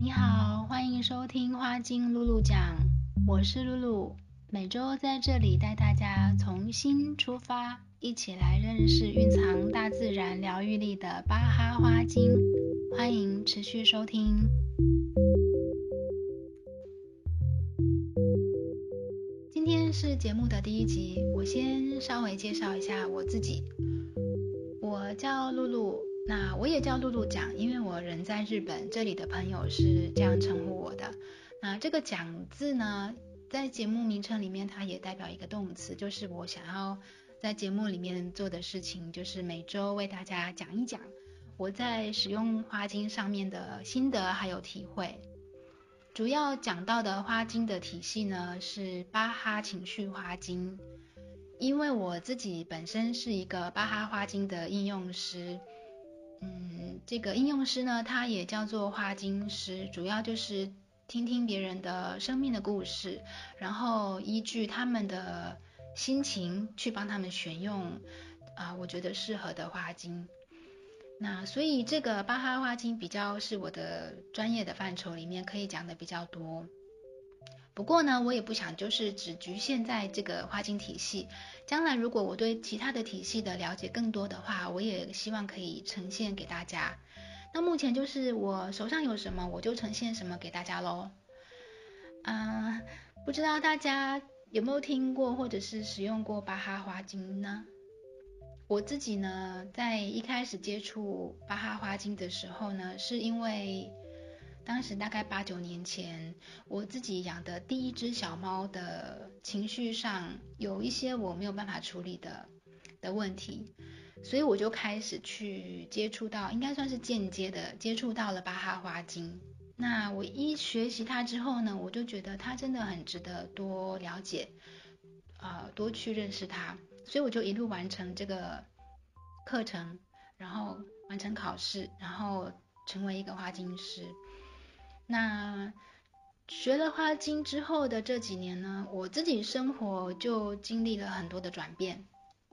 你好，欢迎收听花精露露讲，我是露露，每周在这里带大家从新出发，一起来认识蕴藏大自然疗愈力的巴哈花精，欢迎持续收听。今天是节目的第一集，我先稍微介绍一下我自己，我叫露露。那我也叫露露讲，因为我人在日本，这里的朋友是这样称呼我的。那这个讲字呢，在节目名称里面，它也代表一个动词，就是我想要在节目里面做的事情，就是每周为大家讲一讲我在使用花精上面的心得还有体会。主要讲到的花精的体系呢，是巴哈情绪花精，因为我自己本身是一个巴哈花精的应用师。嗯，这个应用师呢，他也叫做花精师，主要就是听听别人的生命的故事，然后依据他们的心情去帮他们选用啊，我觉得适合的花精。那所以这个巴哈花精比较是我的专业的范畴里面可以讲的比较多。不过呢，我也不想就是只局限在这个花精体系。将来如果我对其他的体系的了解更多的话，我也希望可以呈现给大家。那目前就是我手上有什么，我就呈现什么给大家喽。嗯，不知道大家有没有听过或者是使用过巴哈花精呢？我自己呢，在一开始接触巴哈花精的时候呢，是因为。当时大概八九年前，我自己养的第一只小猫的情绪上有一些我没有办法处理的的问题，所以我就开始去接触到，应该算是间接的接触到了巴哈花精。那我一学习它之后呢，我就觉得它真的很值得多了解，呃，多去认识它，所以我就一路完成这个课程，然后完成考试，然后成为一个花精师。那学了花精之后的这几年呢，我自己生活就经历了很多的转变，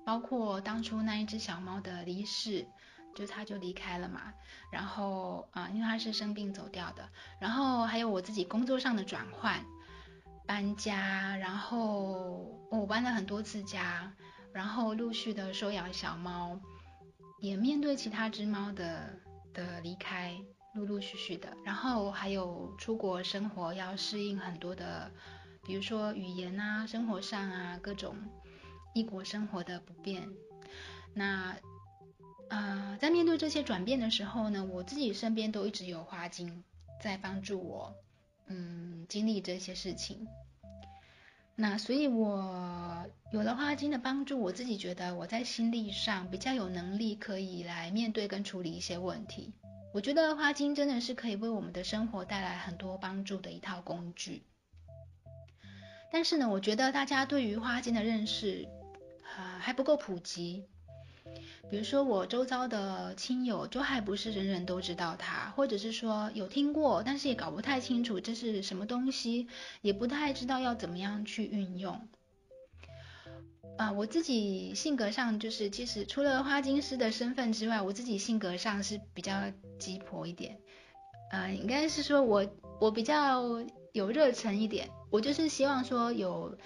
包括当初那一只小猫的离世，就它就离开了嘛，然后啊，因为它是生病走掉的，然后还有我自己工作上的转换、搬家，然后我搬了很多次家，然后陆续的收养小猫，也面对其他只猫的的离开。陆陆续续的，然后还有出国生活要适应很多的，比如说语言啊、生活上啊各种异国生活的不便。那呃，在面对这些转变的时候呢，我自己身边都一直有花精在帮助我，嗯，经历这些事情。那所以我有了花精的帮助，我自己觉得我在心力上比较有能力可以来面对跟处理一些问题。我觉得花精真的是可以为我们的生活带来很多帮助的一套工具，但是呢，我觉得大家对于花精的认识，呃，还不够普及。比如说我周遭的亲友，就还不是人人都知道它，或者是说有听过，但是也搞不太清楚这是什么东西，也不太知道要怎么样去运用。啊、我自己性格上就是，其实除了花精师的身份之外，我自己性格上是比较鸡婆一点。呃，应该是说我我比较有热忱一点，我就是希望说有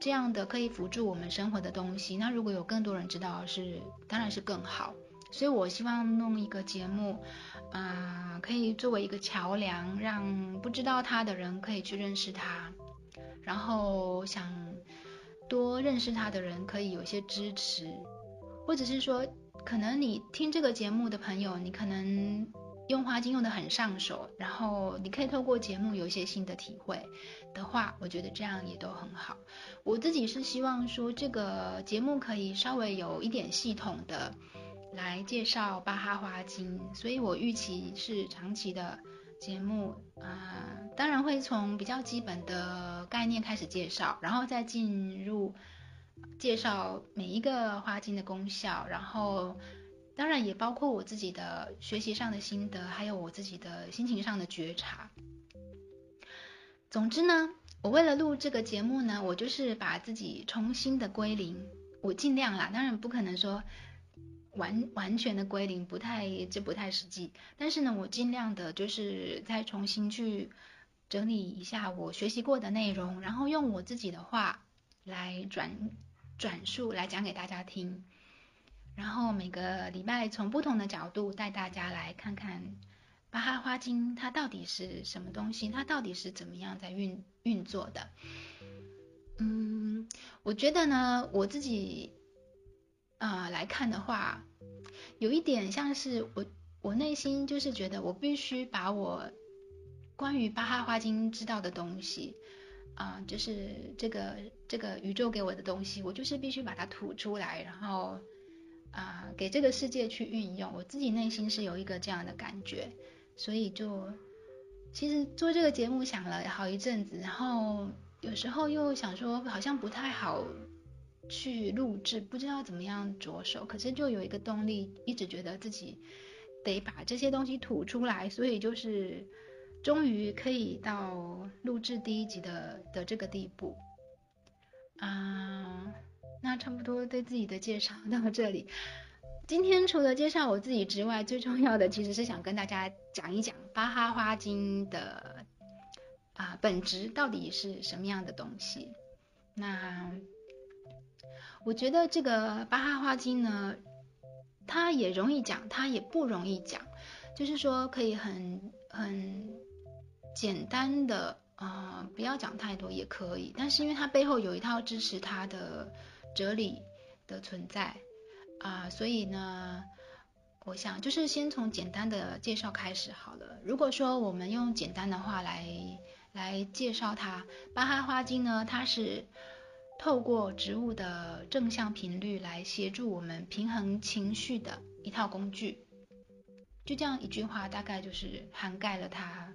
这样的可以辅助我们生活的东西。那如果有更多人知道是，当然是更好。所以我希望弄一个节目，啊、呃，可以作为一个桥梁，让不知道他的人可以去认识他，然后想。多认识他的人可以有些支持，或者是说，可能你听这个节目的朋友，你可能用花精用得很上手，然后你可以透过节目有一些新的体会的话，我觉得这样也都很好。我自己是希望说，这个节目可以稍微有一点系统的来介绍巴哈花精，所以我预期是长期的。节目啊、当然会从比较基本的概念开始介绍，然后再进入介绍每一个花精的功效，然后当然也包括我自己的学习上的心得，还有我自己的心情上的觉察。总之呢，我为了录这个节目呢，我就是把自己重新的归零，我尽量啦，当然不可能说。完完全的归零，不太这不太实际。但是呢，我尽量的就是再重新去整理一下我学习过的内容，然后用我自己的话来转转述来讲给大家听。然后每个礼拜从不同的角度带大家来看看巴哈花精它到底是什么东西，它到底是怎么样在运运作的。嗯，我觉得呢，我自己。啊、呃，来看的话，有一点像是我，我内心就是觉得我必须把我关于巴哈花精知道的东西，啊、就是这个这个宇宙给我的东西，我就是必须把它吐出来，然后啊、给这个世界去运用。我自己内心是有一个这样的感觉，所以就其实做这个节目想了好一阵子，然后有时候又想说好像不太好。去录制，不知道怎么样着手，可是就有一个动力，一直觉得自己得把这些东西吐出来，所以就是终于可以到录制第一集的的这个地步啊。那差不多对自己的介绍到这里。今天除了介绍我自己之外，最重要的其实是想跟大家讲一讲巴哈花精的啊、本质到底是什么样的东西。那。我觉得这个巴哈花精呢，它也容易讲，它也不容易讲，就是说可以很很简单的啊、不要讲太多也可以，但是因为它背后有一套支持它的哲理的存在啊、所以呢，我想就是先从简单的介绍开始好了。如果说我们用简单的话来来介绍它，巴哈花精呢，它是。透过植物的正向频率来协助我们平衡情绪的一套工具，就这样一句话，大概就是涵盖了它，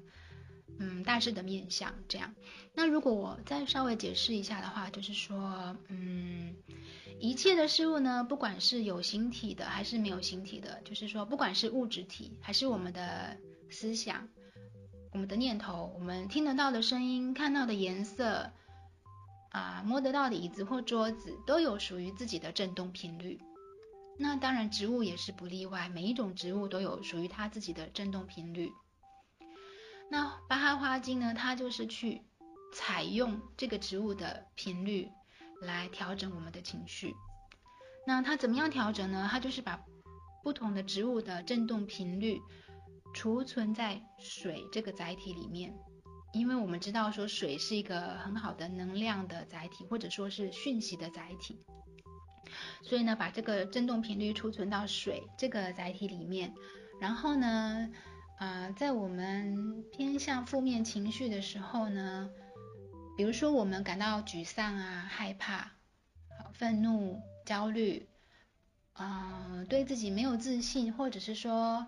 嗯，大致的面向这样。那如果我再稍微解释一下的话，就是说，嗯，一切的事物呢，不管是有形体的还是没有形体的，就是说，不管是物质体还是我们的思想、我们的念头、我们听得到的声音、看到的颜色。啊，摸得到的椅子或桌子都有属于自己的振动频率。那当然，植物也是不例外，每一种植物都有属于它自己的振动频率。那巴哈花精呢，它就是去采用这个植物的频率来调整我们的情绪。那它怎么样调整呢？它就是把不同的植物的振动频率储存在水这个载体里面。因为我们知道说水是一个很好的能量的载体，或者说是讯息的载体，所以呢，把这个振动频率储存到水这个载体里面，然后呢，呃，在我们偏向负面情绪的时候呢，比如说我们感到沮丧啊、害怕、愤怒、焦虑，呃，对自己没有自信，或者是说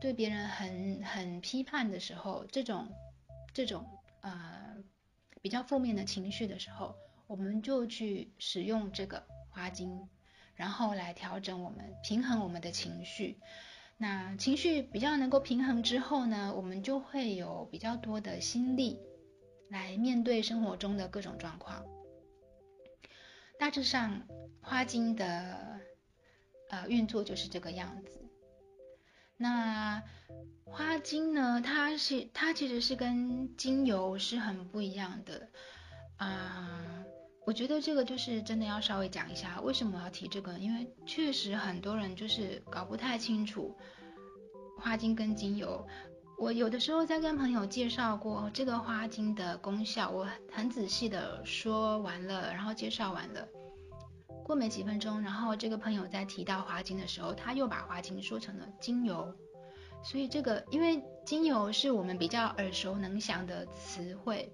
对别人很很批判的时候，这种。这种呃比较负面的情绪的时候，我们就去使用这个花精，然后来调整我们平衡我们的情绪。那情绪比较能够平衡之后呢，我们就会有比较多的心力来面对生活中的各种状况。大致上，花精的呃运作就是这个样子。那花精呢？它是它其实是跟精油是很不一样的啊、我觉得这个就是真的要稍微讲一下，为什么要提这个？因为确实很多人就是搞不太清楚花精跟精油。我有的时候在跟朋友介绍过这个花精的功效，我很仔细的说完了，然后介绍完了。过没几分钟，然后这个朋友在提到花精的时候，他又把花精说成了精油。所以这个，因为精油是我们比较耳熟能详的词汇，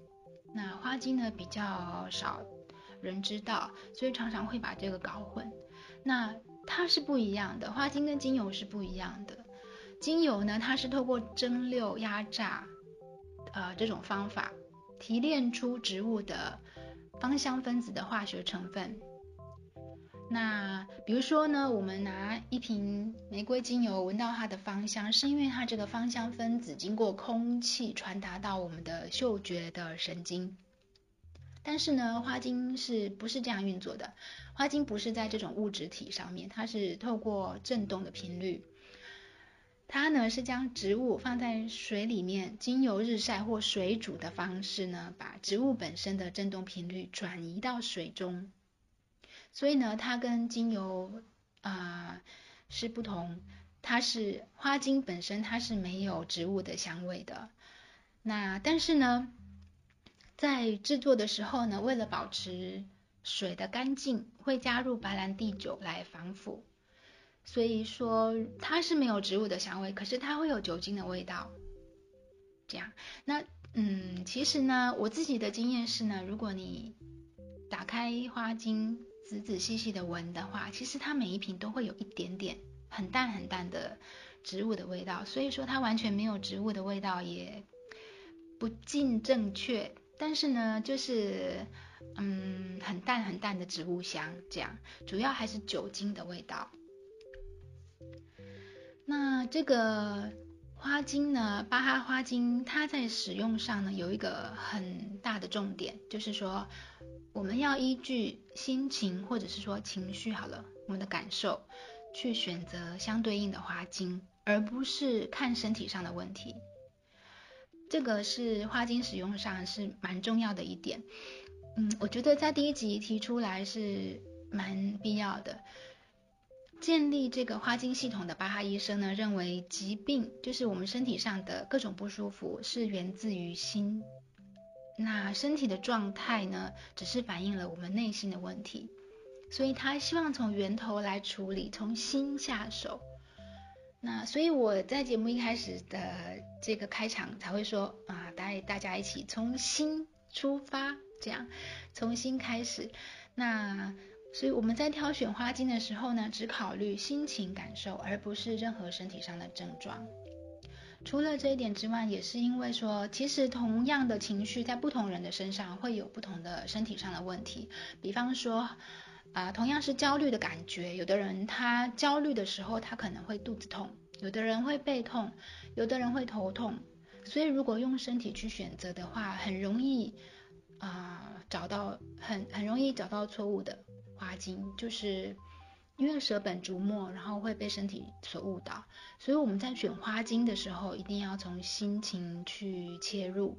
那花精呢比较少人知道，所以常常会把这个搞混。那它是不一样的，花精跟精油是不一样的。精油呢，它是透过蒸馏、压榨，呃，这种方法提炼出植物的芳香分子的化学成分。那比如说呢，我们拿一瓶玫瑰精油，闻到它的芳香，是因为它这个芳香分子经过空气传达到我们的嗅觉的神经。但是呢，花精是不是这样运作的？花精不是在这种物质体上面，它是透过振动的频率。它呢是将植物放在水里面，经由日晒或水煮的方式呢，把植物本身的振动频率转移到水中。所以呢，它跟精油啊、是不同。它是花精本身，它是没有植物的香味的。那但是呢，在制作的时候呢，为了保持水的干净，会加入白兰地酒来防腐。所以说它是没有植物的香味，可是它会有酒精的味道。这样，那嗯，其实呢，我自己的经验是呢，如果你打开花精，仔仔细细的闻的话，其实它每一瓶都会有一点点。很淡很淡的植物的味道，所以说它完全没有植物的味道也不尽正确。但是呢，就是嗯很淡很淡的植物香，这样主要还是酒精的味道。那这个花精呢，巴哈花精，它在使用上呢有一个很大的重点，就是说我们要依据心情或者是说情绪好了，我们的感受。去选择相对应的花精，而不是看身体上的问题。这个是花精使用上是蛮重要的一点。嗯，我觉得在第一集提出来是蛮必要的。建立这个花精系统的巴哈医生呢，认为疾病就是我们身体上的各种不舒服是源自于心。那身体的状态呢，只是反映了我们内心的问题。所以他希望从源头来处理，从心下手。那所以我在节目一开始的这个开场才会说啊，带大家一起从心出发，这样从心开始。那所以我们在挑选花精的时候呢，只考虑心情感受，而不是任何身体上的症状。除了这一点之外，也是因为说，其实同样的情绪在不同人的身上会有不同的身体上的问题，比方说。啊，同样是焦虑的感觉，有的人他焦虑的时候，他可能会肚子痛；有的人会背痛；有的人会头痛。所以，如果用身体去选择的话，很容易啊、找到很很容易找到错误的花精，就是因为舍本逐末，然后会被身体所误导。所以我们在选花精的时候，一定要从心情去切入，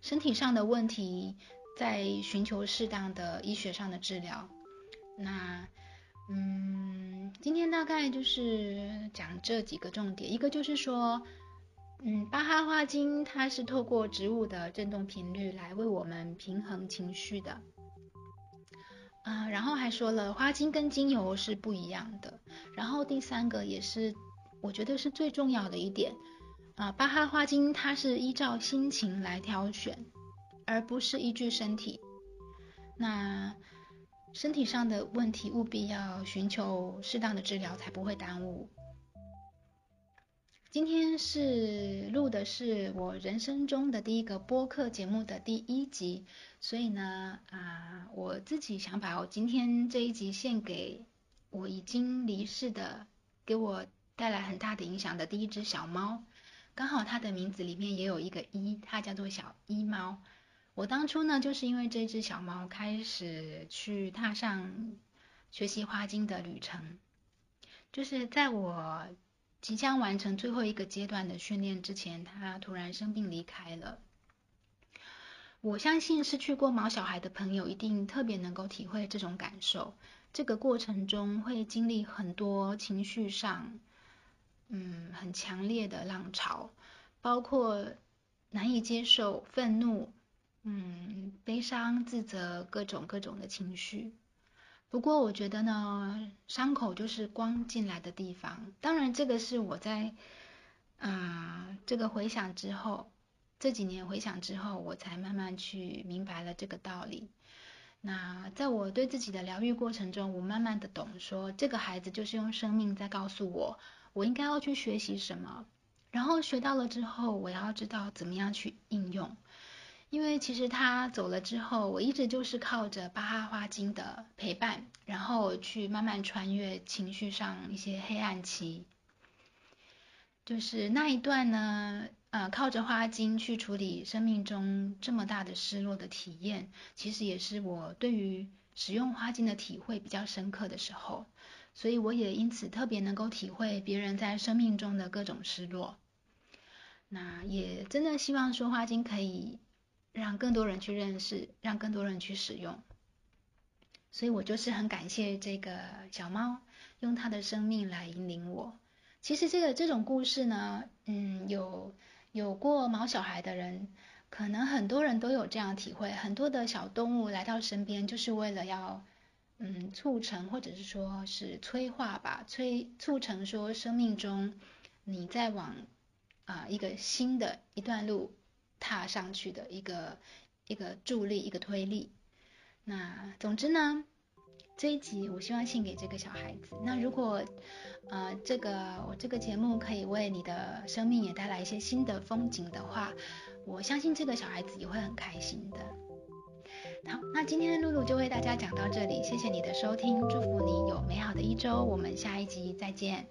身体上的问题，再寻求适当的医学上的治疗。那，嗯，今天大概就是讲这几个重点，一个就是说，嗯，巴哈花精它是透过植物的振动频率来为我们平衡情绪的，啊、然后还说了花精跟精油是不一样的，然后第三个也是我觉得是最重要的一点，啊、巴哈花精它是依照心情来挑选，而不是依据身体，那。身体上的问题务必要寻求适当的治疗，才不会耽误。今天是录的是我人生中的第一个播客节目的第一集，所以呢，啊，我自己想把我今天这一集献给我已经离世的，给我带来很大的影响的第一只小猫，刚好它的名字里面也有一个一，它叫做小一猫。我当初呢，就是因为这只小猫开始去踏上学习花精的旅程，就是在我即将完成最后一个阶段的训练之前，他突然生病离开了。我相信失去过毛小孩的朋友一定特别能够体会这种感受。这个过程中会经历很多情绪上，嗯，很强烈的浪潮，包括难以接受、愤怒。嗯，悲伤、自责，各种各种的情绪。不过我觉得呢，伤口就是光进来的地方。当然，这个是我在啊、这个回想之后，这几年回想之后，我才慢慢去明白了这个道理。那在我对自己的疗愈过程中，我慢慢的懂说，这个孩子就是用生命在告诉我，我应该要去学习什么，然后学到了之后，我要知道怎么样去应用。因为其实他走了之后，我一直就是靠着巴哈花精的陪伴，然后去慢慢穿越情绪上一些黑暗期。就是那一段呢，呃，靠着花精去处理生命中这么大的失落的体验，其实也是我对于使用花精的体会比较深刻的时候，所以我也因此特别能够体会别人在生命中的各种失落。那也真的希望说花精可以让更多人去认识，让更多人去使用。所以我就是很感谢这个小猫，用它的生命来引领我。其实这个这种故事呢，嗯，有有过毛小孩的人，可能很多人都有这样体会。很多的小动物来到身边，就是为了要，嗯，促成或者是说是催化吧，催促成说生命中你在往。啊，一个新的一段路踏上去的一个一个助力，一个推力。那总之呢，这一集我希望献给这个小孩子。那如果呃这个我这个节目可以为你的生命也带来一些新的风景的话，我相信这个小孩子也会很开心的。好，那今天的露露就为大家讲到这里，谢谢你的收听，祝福你有美好的一周，我们下一集再见。